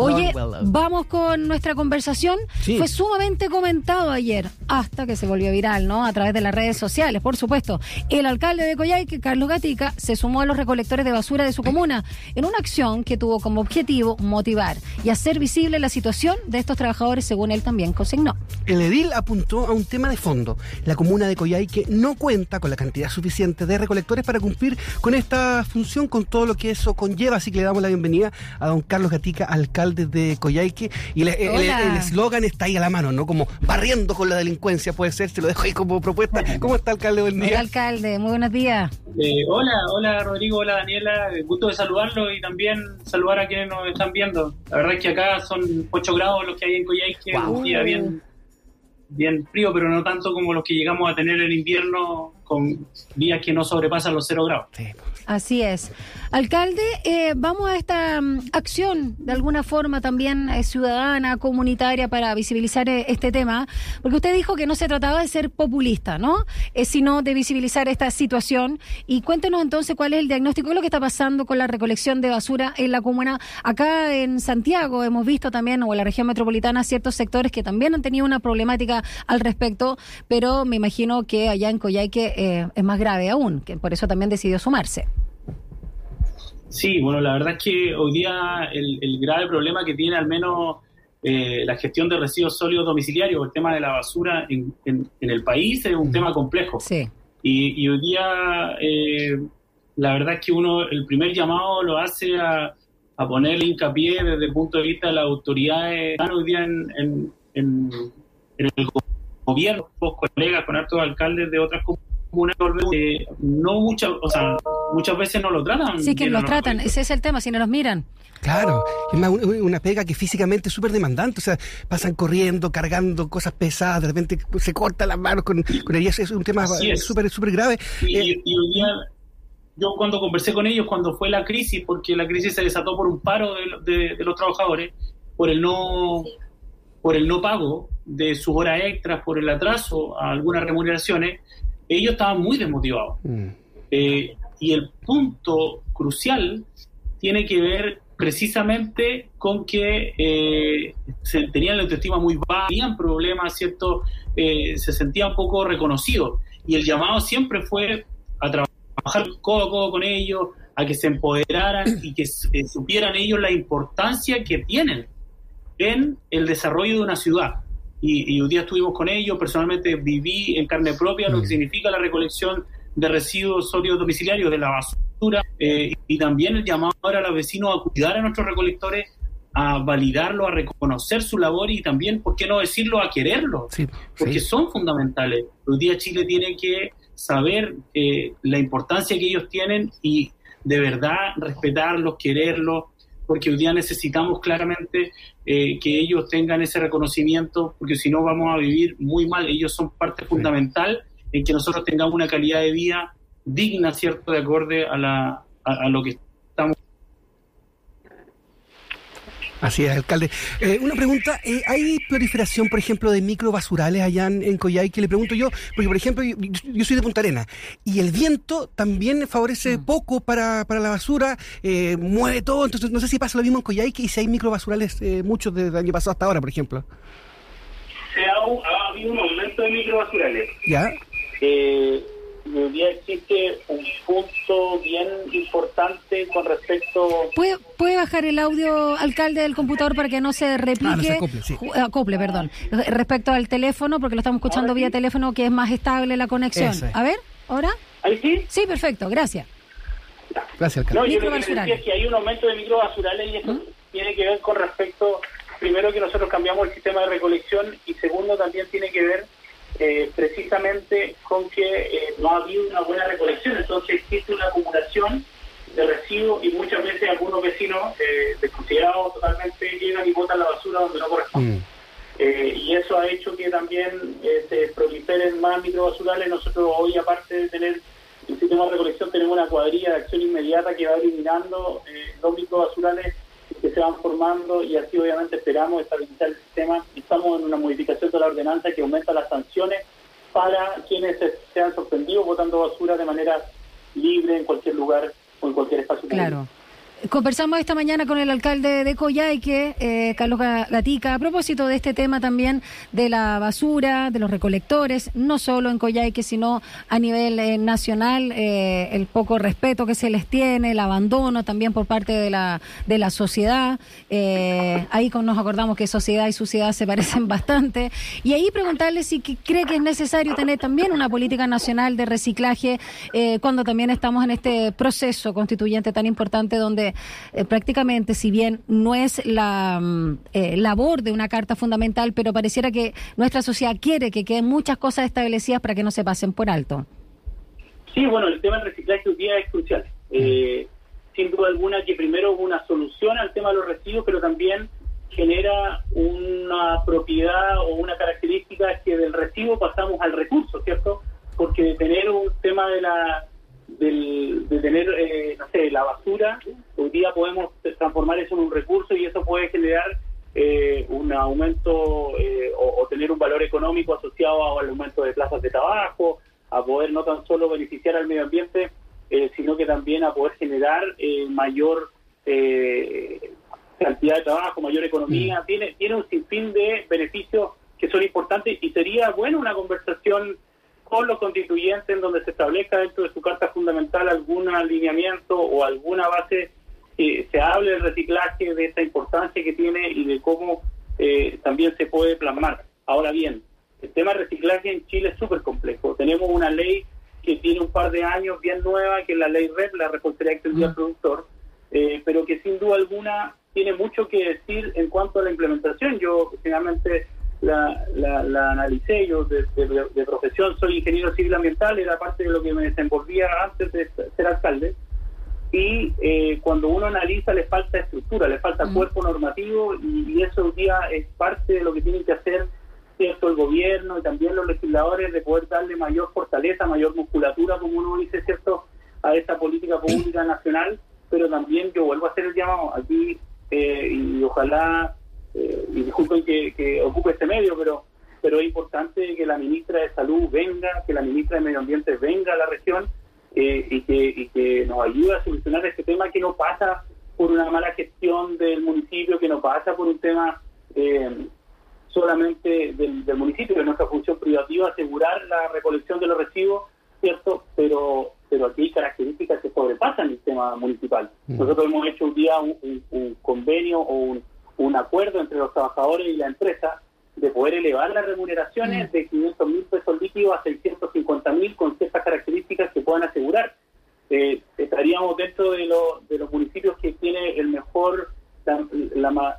Oye, vamos con nuestra conversación. Fue sumamente comentado ayer, hasta que se volvió viral, ¿no? A través de las redes sociales, por supuesto. El alcalde de Coyhaique, Carlos Gatica, se sumó a los recolectores de basura de su comuna en una acción que tuvo como objetivo motivar y hacer visible la situación de estos trabajadores, según él también consignó. El edil apuntó a un tema de fondo. La comuna de Coyhaique no cuenta con la cantidad suficiente de recolectores para cumplir con esta función, con todo lo que eso conlleva. Así que le damos la bienvenida a don Carlos Gatica, alcalde de Coyhaique. Y el eslogan está ahí a la mano, ¿no? Como barriendo con la delincuencia, puede ser, se lo dejo ahí como propuesta. ¿Cómo está, alcalde? Buen día. Hola, alcalde, muy buenos días. Eh, hola, hola Rodrigo, hola Daniela, gusto de saludarlo y también saludar a quienes nos están viendo. La verdad es que acá son 8 grados los que hay en Coyhaique, un día bien bien frío, pero no tanto como los que llegamos a tener en invierno con días que no sobrepasan los cero grados. Así es. Alcalde, eh, vamos a esta mm, acción de alguna forma también eh, ciudadana, comunitaria, para visibilizar eh, este tema, porque usted dijo que no se trataba de ser populista, ¿no? sino de visibilizar esta situación. Y cuéntenos entonces cuál es el diagnóstico de lo que está pasando con la recolección de basura en la comuna. Acá en Santiago hemos visto también, o en la región metropolitana, ciertos sectores que también han tenido una problemática al respecto, pero me imagino que allá en Coyhaique eh, es más grave aún, que por eso también decidió sumarse. Sí, bueno, la verdad es que hoy día el, grave problema que tiene al menos eh, la gestión de residuos sólidos domiciliarios, el tema de la basura en, el país es un tema complejo. Sí. Y, hoy día eh, la verdad es que uno, el primer llamado lo hace a, a ponerle hincapié desde el punto de vista de las autoridades hoy día en, en el gobierno, con colegas, con altos alcaldes de otras comunidades eh, no muchas, o sea, muchas veces no lo tratan. Sí, que los tratan, ese es el tema, si no los miran. Claro, es más una pega que físicamente es súper demandante, o sea, pasan corriendo, cargando cosas pesadas, de repente se cortan las manos con, con ellas, es un tema súper súper grave. Y, eh, y, hoy día, yo cuando conversé con ellos, cuando fue la crisis, porque la crisis se desató por un paro de, de los trabajadores, por el no por el no pago de sus horas extras, por el atraso a algunas remuneraciones, ellos estaban muy desmotivados. Mm. Eh, y el punto crucial tiene que ver precisamente con que eh, se tenían la autoestima muy baja, tenían problemas, ¿cierto? Eh, se sentían poco reconocidos. Y el llamado siempre fue a trabajar codo a codo con ellos, a que se empoderaran y que supieran ellos la importancia que tienen en el desarrollo de una ciudad. Y, y, un día estuvimos con ellos, personalmente viví en carne propia lo que mm. significa la recolección de residuos sólidos domiciliarios de la basura eh, y también el llamado ahora a los vecinos a cuidar a nuestros recolectores, a validarlo, a reconocer su labor y también, ¿por qué no decirlo?, a quererlo, porque son fundamentales. Hoy día Chile tiene que saber eh, la importancia que ellos tienen y de verdad respetarlos, quererlos, porque hoy día necesitamos claramente eh, que ellos tengan ese reconocimiento, porque si no vamos a vivir muy mal. Ellos son parte fundamental en que nosotros tengamos una calidad de vida digna, ¿cierto?, de acorde a, la, a lo que Así es, alcalde. Eh, una pregunta, eh, ¿hay proliferación, por ejemplo, de microbasurales allá en, en Que Le pregunto yo, porque, por ejemplo, yo, soy de Punta Arena y el viento también favorece mm. poco para, para la basura, eh, mueve todo, entonces no sé si pasa lo mismo en Coyhaique y si hay microbasurales, eh, muchos desde el año pasado hasta ahora, por ejemplo. Se ha, ha habido un aumento de microbasurales. ¿Ya? Eh, hoy día existe un punto bien importante con respecto... ¿Puede, ¿Puede bajar el audio, alcalde, del computador para que no se replique? Ah, acople, sí. acople, perdón. Respecto al teléfono, porque lo estamos escuchando vía teléfono, que es más estable la conexión. A ver, ¿ahora? ¿Ahí sí? Sí, perfecto, gracias. Gracias, alcalde. No, yo lo que decía es que hay un aumento de microbasurales y eso ¿Mm? tiene que ver con respecto, primero que nosotros cambiamos el sistema de recolección y segundo también tiene que ver eh, precisamente con que eh, no ha habido una buena recolección, entonces existe una acumulación de residuos y muchas veces algunos vecinos eh, desconsiderados totalmente llegan y botan la basura donde no corresponde. Mm. Eh, y eso ha hecho que también se proliferen más microbasurales. Nosotros hoy, aparte de tener el sistema de recolección, tenemos una cuadrilla de acción inmediata que va eliminando los microbasurales que se van formando y así obviamente esperamos estabilizar el sistema. Estamos en una modificación de la ordenanza que aumenta las sanciones para quienes se, han sorprendido botando basura de manera libre en cualquier lugar o en cualquier espacio. Claro. Conversamos esta mañana con el alcalde de Coyhaique, eh, Carlos Gatica, a propósito de este tema también de la basura, de los recolectores, no solo en Coyhaique, sino a nivel eh, nacional, eh, el poco respeto que se les tiene, el abandono también por parte de la, de la sociedad. Eh, ahí nos acordamos que sociedad y suciedad se parecen bastante. Y ahí preguntarle si cree que es necesario tener también una política nacional de reciclaje eh, cuando también estamos en este proceso constituyente tan importante donde eh, prácticamente, si bien no es la mm, eh, labor de una carta fundamental, pero pareciera que nuestra sociedad quiere que queden muchas cosas establecidas para que no se pasen por alto. Sí, bueno, el tema del reciclaje hoy día es crucial. Eh, sin duda alguna que primero una solución al tema de los residuos, pero también genera una propiedad o una característica que del residuo pasamos al recurso, ¿cierto? Porque de tener un tema de la de tener, eh, no sé, la basura, día podemos transformar eso en un recurso y eso puede generar eh, un aumento eh, o, tener un valor económico asociado al aumento de plazas de trabajo, a poder no tan solo beneficiar al medio ambiente, sino que también a poder generar mayor cantidad de trabajo, mayor economía. Mm. Tiene, tiene un sinfín de beneficios que son importantes y sería bueno una conversación con los constituyentes en donde se establezca dentro de su carta fundamental algún alineamiento o alguna base que se hable del reciclaje, de esta importancia que tiene y de cómo eh, también se puede plasmar. Ahora bien, el tema de reciclaje en Chile es súper complejo. Tenemos una ley que tiene un par de años bien nueva, que es la ley REP, la responsabilidad extendida del productor, eh, pero que sin duda alguna tiene mucho que decir en cuanto a la implementación. Yo finalmente la, la, analicé, yo de, profesión soy ingeniero civil ambiental, era parte de lo que me desenvolvía antes de ser alcalde, y eh, cuando uno analiza le falta estructura, le falta cuerpo normativo, y, eso hoy día es parte de lo que tienen que hacer cierto el gobierno y también los legisladores de poder darle mayor fortaleza, mayor musculatura, como uno dice, cierto, a esta política pública nacional, pero también yo vuelvo a hacer el llamado aquí eh, y ojalá eh, y disculpen que, ocupe este medio, pero pero es importante que la ministra de Salud venga, que la ministra de Medio Ambiente venga a la región eh, y, que, y que nos ayude a solucionar este tema que no pasa por una mala gestión del municipio, que no pasa por un tema eh, solamente del, municipio, de nuestra función privativa asegurar la recolección de los residuos, ¿cierto? Pero pero aquí hay características que sobrepasan el tema municipal. Mm. Nosotros hemos hecho un día un convenio o un un acuerdo entre los trabajadores y la empresa de poder elevar las remuneraciones mm. de 500 mil pesos líquidos a 650 mil con ciertas características que puedan asegurar. Eh, estaríamos dentro de, de los municipios que tiene el mejor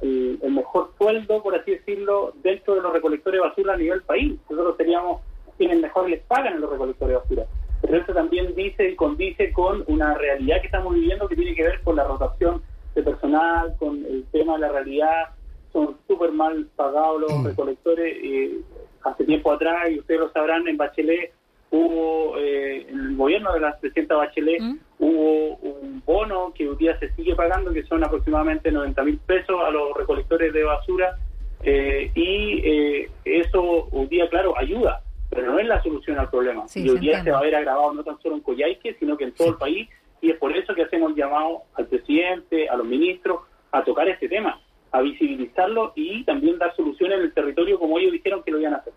el, mejor sueldo, por así decirlo, dentro de los recolectores de basura a nivel país. Nosotros seríamos quienes mejor les pagan a los recolectores de basura. Pero eso también dice y condice con una realidad que estamos viviendo que tiene que ver con la rotación de personal, con el tema de la realidad, son súper mal pagados los mm. recolectores. Eh, hace tiempo atrás, y ustedes lo sabrán, en Bachelet hubo, eh, en el gobierno de la presidenta Bachelet, mm. hubo un bono que hoy día se sigue pagando, que son aproximadamente 90 mil pesos a los recolectores de basura, eh, y eso hoy día, claro, ayuda, pero no es la solución al problema. y hoy día se va a ver agravado no tan solo en Coyhaique, sino que en todo el país, y es por eso que hacemos llamado al presidente, a los ministros, a tocar este tema, a visibilizarlo y también dar soluciones en el territorio como ellos dijeron que lo iban a hacer.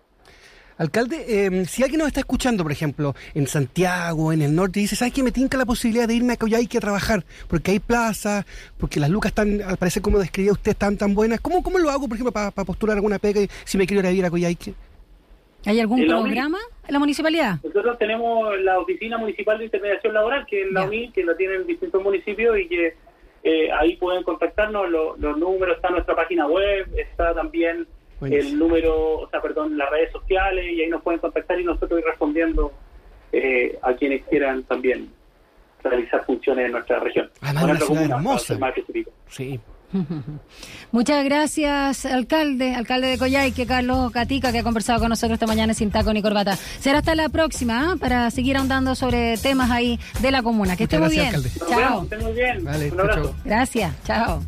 Alcalde, em, si alguien nos está escuchando, por ejemplo, en Santiago, en el norte, dice, ¿sabes qué? Me tinca la posibilidad de irme a Coyhaique a trabajar, porque hay plazas, porque las lucas están, al parecer, como describía usted, están tan buenas. ¿Cómo, cómo lo hago, por ejemplo, para postular alguna pega si me quiero ir a ir a Coyhaique? ¿Hay algún programa en la municipalidad? Nosotros tenemos la Oficina Municipal de Intermediación Laboral, que es la UNI, que la tienen distintos municipios y que eh, ahí pueden contactarnos. los números están en nuestra página web, está también el número, o sea, perdón, las redes sociales y ahí nos pueden contactar y nosotros ir respondiendo eh, a quienes quieran también realizar funciones en nuestra región. Además, una hermosa. Sí, Muchas gracias, alcalde, alcalde de Coyhaique, Carlos Catica, que ha conversado con nosotros esta mañana sin taco ni corbata. Será hasta la próxima ¿ah? para seguir ahondando sobre temas ahí de la comuna. Que esté muy bien. Chao. Gracias. Chao.